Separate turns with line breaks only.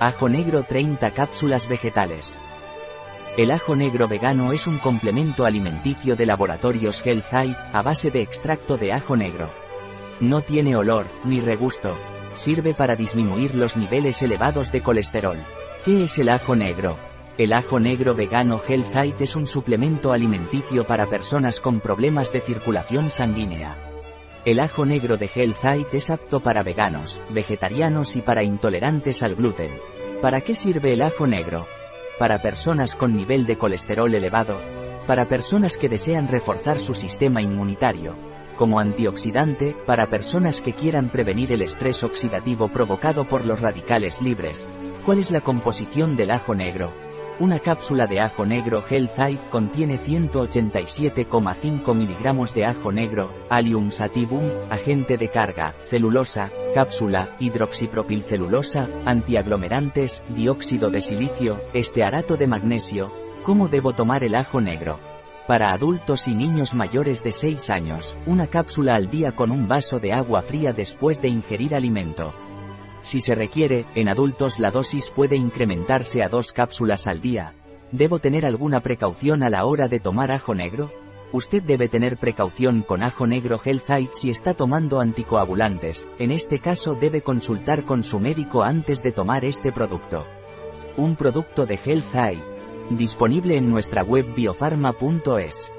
Ajo negro 30 cápsulas vegetales. El ajo negro vegano es un complemento alimenticio de laboratorios Health Eye, a base de extracto de ajo negro. No tiene olor, ni regusto. Sirve para disminuir los niveles elevados de colesterol. ¿Qué es el ajo negro? El ajo negro vegano Health Eye es un suplemento alimenticio para personas con problemas de circulación sanguínea. El ajo negro de Health es apto para veganos, vegetarianos y para intolerantes al gluten. ¿Para qué sirve el ajo negro? para personas con nivel de colesterol elevado, para personas que desean reforzar su sistema inmunitario, como antioxidante, para personas que quieran prevenir el estrés oxidativo provocado por los radicales libres. ¿Cuál es la composición del ajo negro? Una cápsula de ajo negro Healthite contiene 187,5 miligramos de ajo negro, Allium sativum, agente de carga, celulosa, cápsula, hidroxipropilcelulosa, antiaglomerantes, dióxido de silicio, estearato de magnesio. ¿Cómo debo tomar el ajo negro? Para adultos y niños mayores de 6 años, una cápsula al día con un vaso de agua fría después de ingerir alimento. Si se requiere, en adultos la dosis puede incrementarse a dos cápsulas al día. ¿Debo tener alguna precaución a la hora de tomar ajo negro? Usted debe tener precaución con ajo negro Healthite si está tomando anticoagulantes, en este caso debe consultar con su médico antes de tomar este producto. Un producto de Healthite. Disponible en nuestra web biofarma.es.